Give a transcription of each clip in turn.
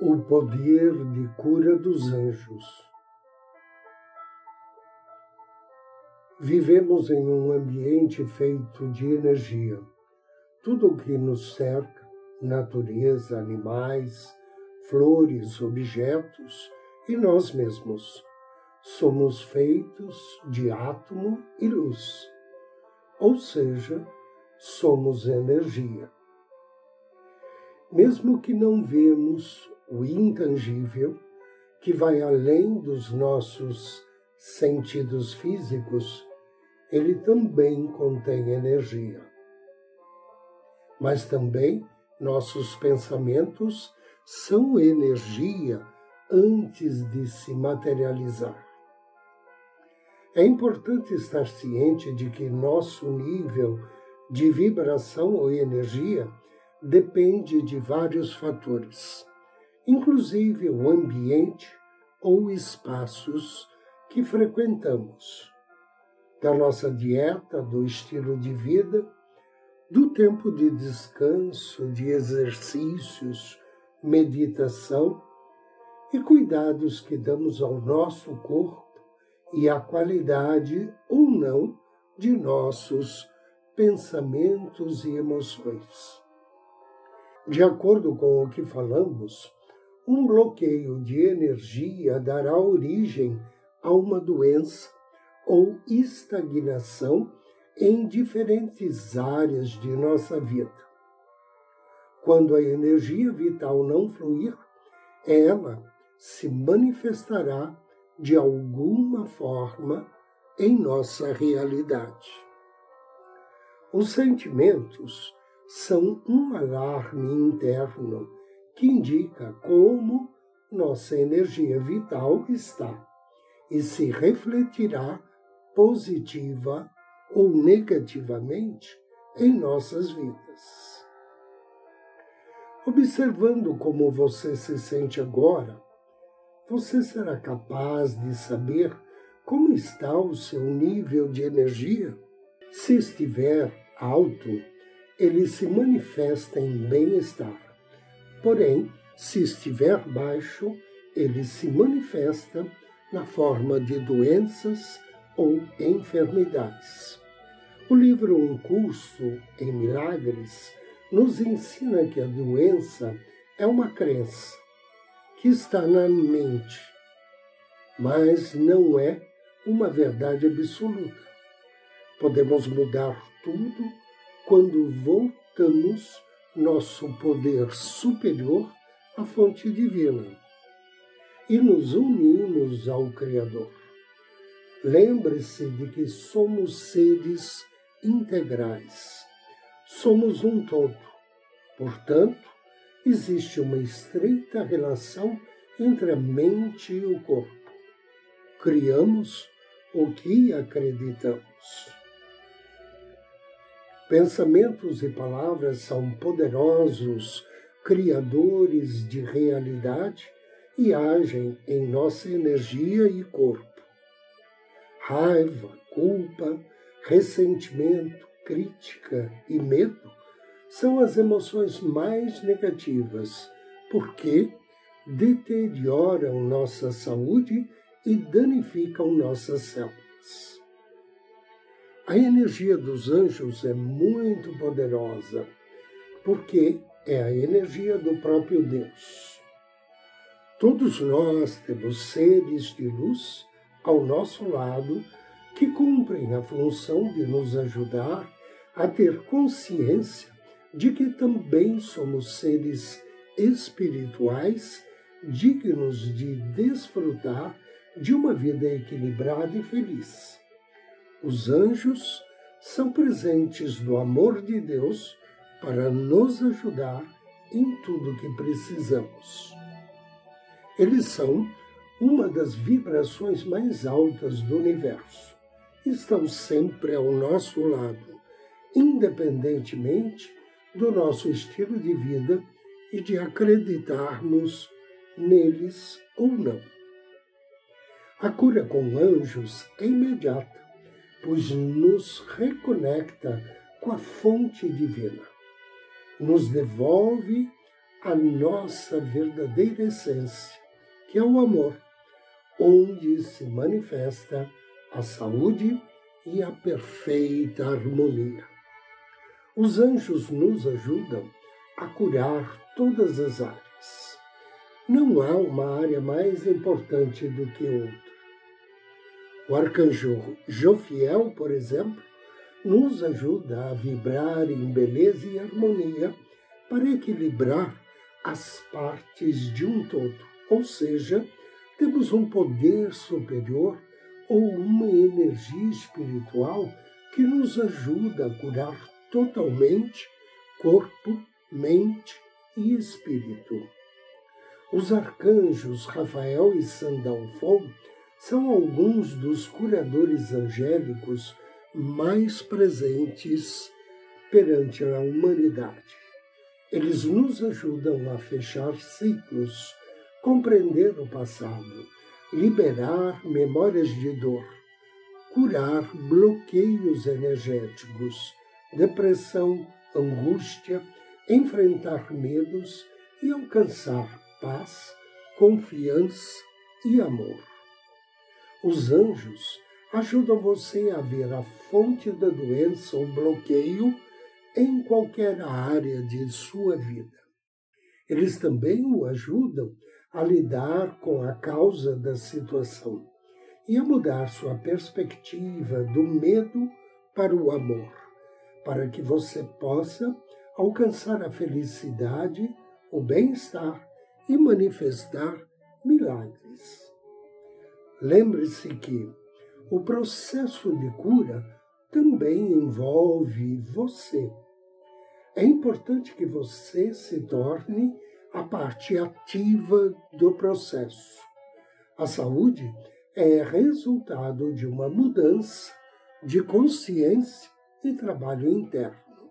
O poder de cura dos anjos. Vivemos em um ambiente feito de energia. Tudo o que nos cerca, natureza, animais, flores, objetos e nós mesmos, somos feitos de átomo e luz, ou seja, somos energia. Mesmo que não vemos o intangível, que vai além dos nossos sentidos físicos, ele também contém energia. Mas também nossos pensamentos são energia antes de se materializar. É importante estar ciente de que nosso nível de vibração ou energia depende de vários fatores inclusive o ambiente ou espaços que frequentamos, da nossa dieta, do estilo de vida, do tempo de descanso, de exercícios, meditação e cuidados que damos ao nosso corpo e à qualidade ou não de nossos pensamentos e emoções. De acordo com o que falamos, um bloqueio de energia dará origem a uma doença ou estagnação em diferentes áreas de nossa vida. Quando a energia vital não fluir, ela se manifestará de alguma forma em nossa realidade. Os sentimentos são um alarme interno que indica como nossa energia vital está e se refletirá positiva ou negativamente em nossas vidas. Observando como você se sente agora, você será capaz de saber como está o seu nível de energia? Se estiver alto, ele se manifesta em bem-estar. Porém, se estiver baixo, ele se manifesta na forma de doenças ou enfermidades. O livro Um Curso em Milagres nos ensina que a doença é uma crença que está na mente, mas não é uma verdade absoluta. Podemos mudar tudo quando voltamos nosso poder superior à fonte divina e nos unimos ao Criador. Lembre-se de que somos seres integrais, somos um todo. Portanto, existe uma estreita relação entre a mente e o corpo. Criamos o que acreditamos. Pensamentos e palavras são poderosos criadores de realidade e agem em nossa energia e corpo. Raiva, culpa, ressentimento, crítica e medo são as emoções mais negativas, porque deterioram nossa saúde e danificam nossas células. A energia dos anjos é muito poderosa, porque é a energia do próprio Deus. Todos nós temos seres de luz ao nosso lado que cumprem a função de nos ajudar a ter consciência de que também somos seres espirituais dignos de desfrutar de uma vida equilibrada e feliz. Os anjos são presentes do amor de Deus para nos ajudar em tudo que precisamos. Eles são uma das vibrações mais altas do universo. Estão sempre ao nosso lado, independentemente do nosso estilo de vida e de acreditarmos neles ou não. A cura com anjos é imediata, pois nos reconecta com a fonte divina, nos devolve a nossa verdadeira essência, que é o amor, onde se manifesta a saúde e a perfeita harmonia. Os anjos nos ajudam a curar todas as áreas. Não há uma área mais importante do que outra. O arcanjo Jofiel, por exemplo, nos ajuda a vibrar em beleza e harmonia para equilibrar as partes de um todo, ou seja, temos um poder superior ou uma energia espiritual que nos ajuda a curar totalmente corpo, mente e espírito. Os arcanjos Rafael e Sandalfon são alguns dos curadores angélicos mais presentes perante a humanidade. Eles nos ajudam a fechar ciclos, compreender o passado, liberar memórias de dor, curar bloqueios energéticos, depressão, angústia, enfrentar medos e alcançar paz, confiança e amor. Os anjos ajudam você a ver a fonte da doença ou bloqueio em qualquer área de sua vida. Eles também o ajudam a lidar com a causa da situação e a mudar sua perspectiva do medo para o amor para que você possa alcançar a felicidade, o bem-estar e manifestar milagres. Lembre-se que o processo de cura também envolve você. É importante que você se torne a parte ativa do processo. A saúde é resultado de uma mudança de consciência e trabalho interno.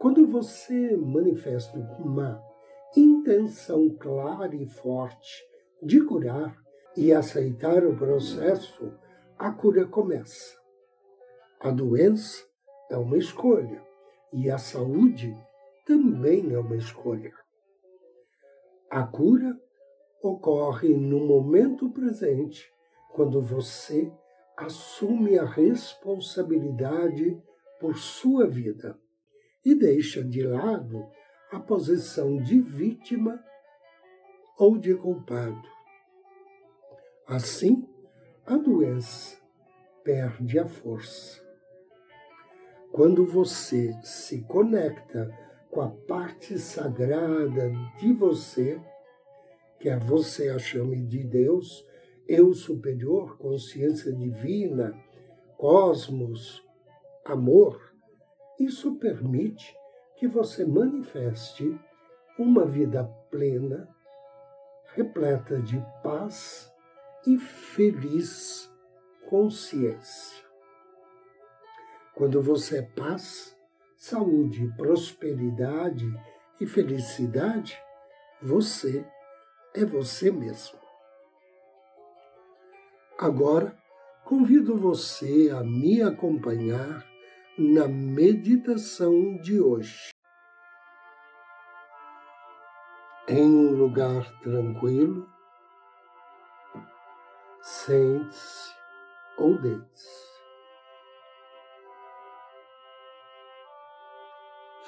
Quando você manifesta uma intenção clara e forte de curar e aceitar o processo, a cura começa. A doença é uma escolha e a saúde também é uma escolha. A cura ocorre no momento presente, quando você assume a responsabilidade por sua vida e deixa de lado a posição de vítima ou de culpado. Assim, a doença perde a força. Quando você se conecta com a parte sagrada de você, quer você a chame de Deus eu superior, consciência divina, cosmos, amor, isso permite que você manifeste uma vida plena, repleta de paz e feliz consciência. Quando você é paz, saúde, prosperidade e felicidade, você é você mesmo. Agora, convido você a me acompanhar na meditação de hoje. Em um lugar tranquilo, sente-se ou deite-se.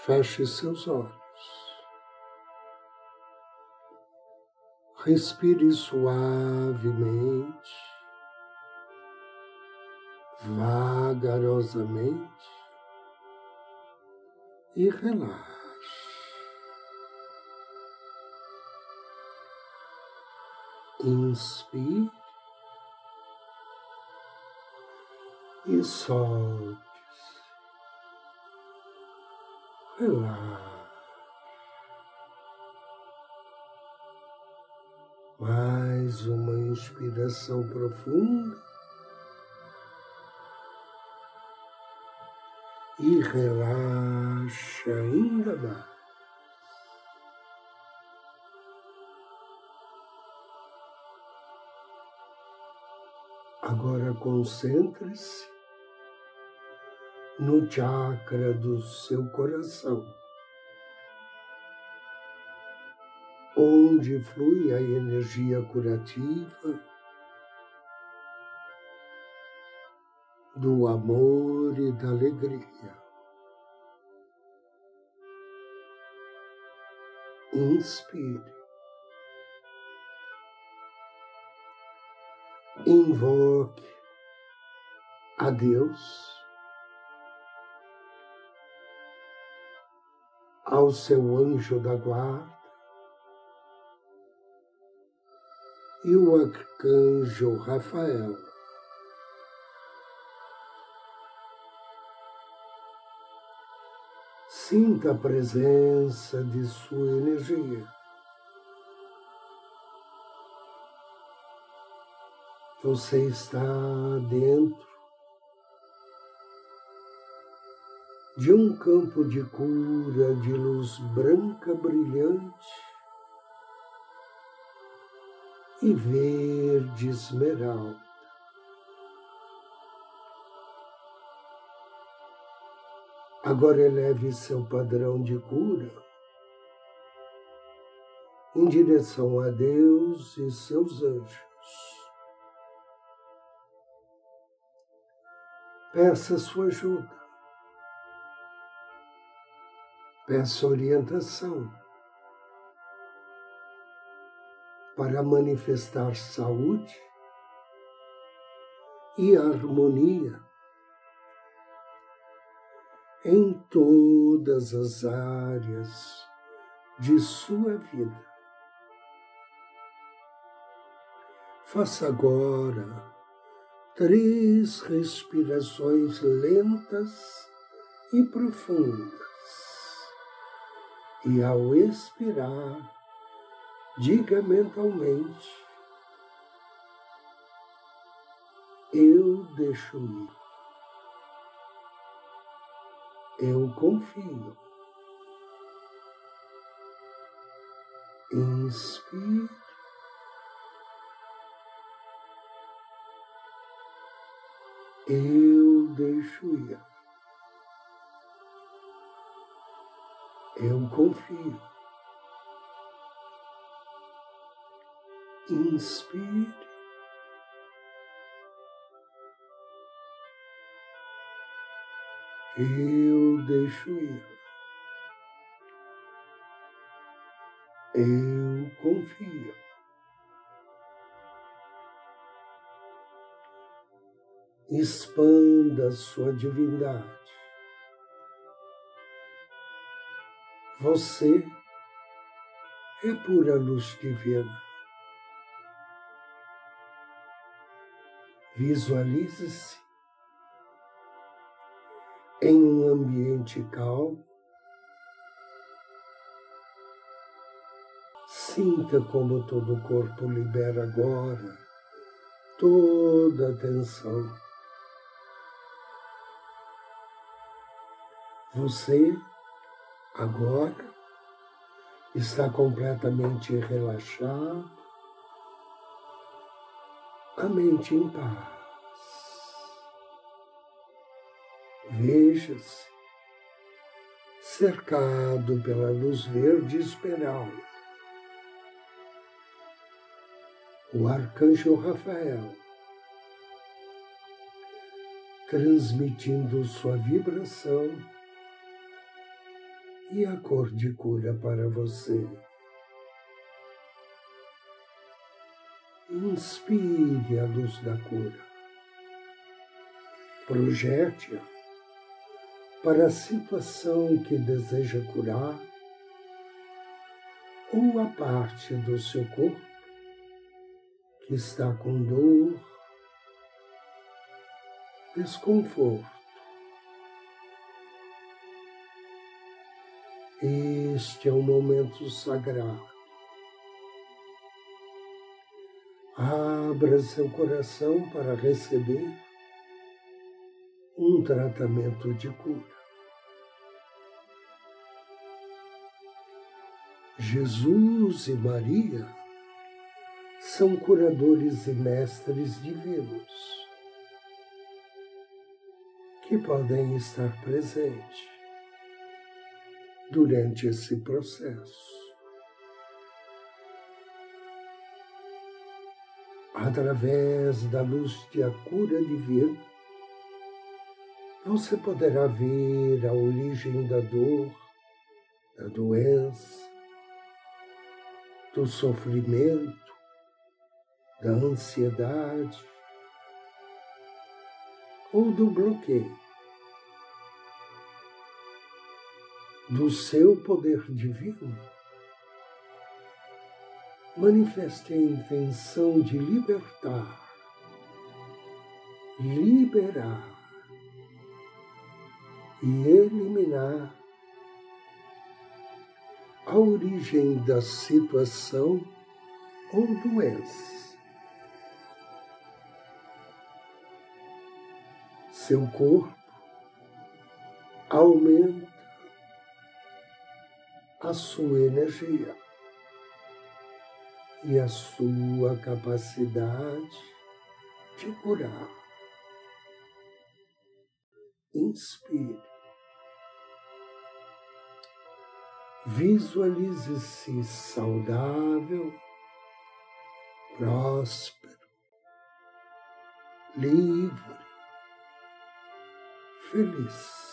Feche seus olhos. Respire suavemente, vagarosamente e relaxe. Inspire e solte. Relaxe. Mais uma inspiração profunda. E relaxa ainda mais. Agora concentre-se no chakra do seu coração. onde flui a energia curativa do amor e da alegria. Inspire. Invoque a Deus, ao seu anjo da guarda, e o arcanjo Rafael. Sinta a presença de sua energia. Você está dentro de um campo de cura de luz branca brilhante e verde esmeralda. Agora eleve seu padrão de cura em direção a Deus e seus anjos. Peça sua ajuda. Peça orientação para manifestar saúde e harmonia em todas as áreas de sua vida. Faça agora três respirações lentas e profundas. E ao expirar, diga mentalmente: Eu deixo ir. Eu confio. Inspire. Eu deixo ir. Eu confio. Inspire. Eu deixo ir. Eu confio. Expanda sua divindade. Você é pura luz divina. Visualize-se em um ambiente calmo. Sinta como todo o corpo libera agora toda a tensão. Você agora está completamente relaxado a mente em paz. Veja-se cercado pela luz verde esmeralda. O arcanjo Rafael, transmitindo sua vibração e a cor de cura para você. Inspire a luz da cura. Projete-a para a situação que deseja curar ou a parte do seu corpo que está com dor, desconforto. Este é um momento sagrado. Abra seu coração para receber um tratamento de cura. Jesus e Maria são curadores e mestres divinos que podem estar presentes durante esse processo. Através da luz de a cura divina, você poderá ver a origem da dor, da doença, do sofrimento, da ansiedade ou do bloqueio. Do seu poder divino, manifeste a intenção de libertar, liberar e eliminar a origem da situação ou doença. Seu corpo aumenta a sua energia e a sua capacidade de curar. Inspire. Visualize-se saudável, próspero, livre, feliz.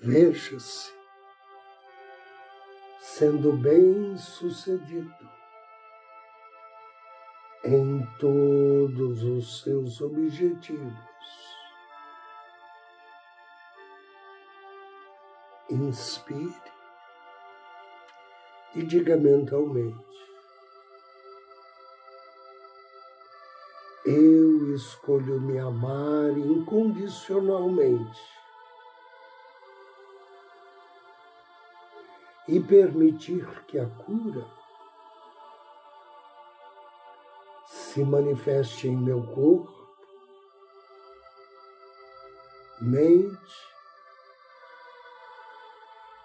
Veja-se sendo bem-sucedido em todos os seus objetivos inspire e diga mentalmente: Eu escolho me amar incondicionalmente e permitir que a cura se manifeste em meu corpo, mente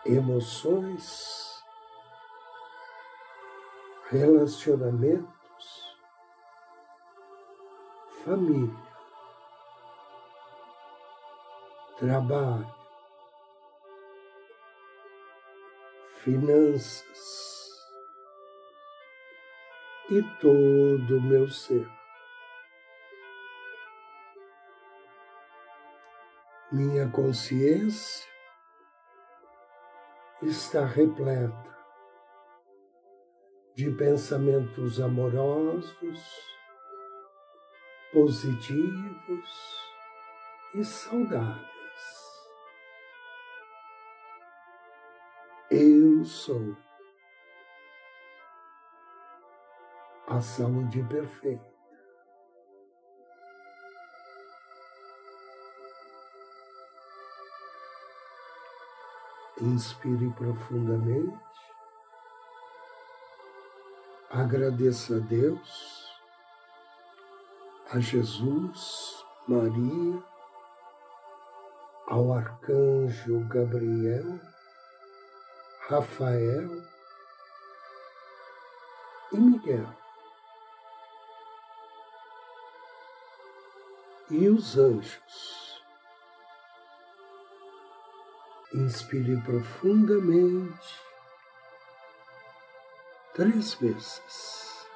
emoções, relacionamentos, família, trabalho, finanças e todo o meu ser. Minha consciência está repleta de pensamentos amorosos, positivos e saudáveis. Eu sou a saúde perfeita. Inspire profundamente. Agradeça a Deus, a Jesus, Maria, ao arcanjo Gabriel, Rafael e Miguel. E os anjos Inspire profundamente três vezes.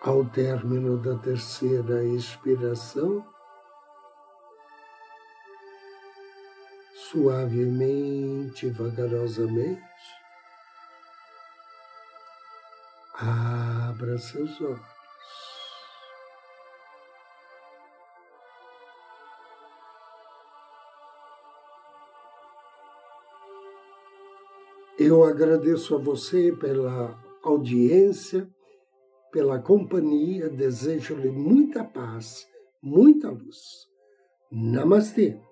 Ao término da terceira expiração, suavemente, vagarosamente, abra seus olhos. Eu agradeço a você pela audiência, pela companhia, desejo-lhe muita paz, muita luz. Namastê.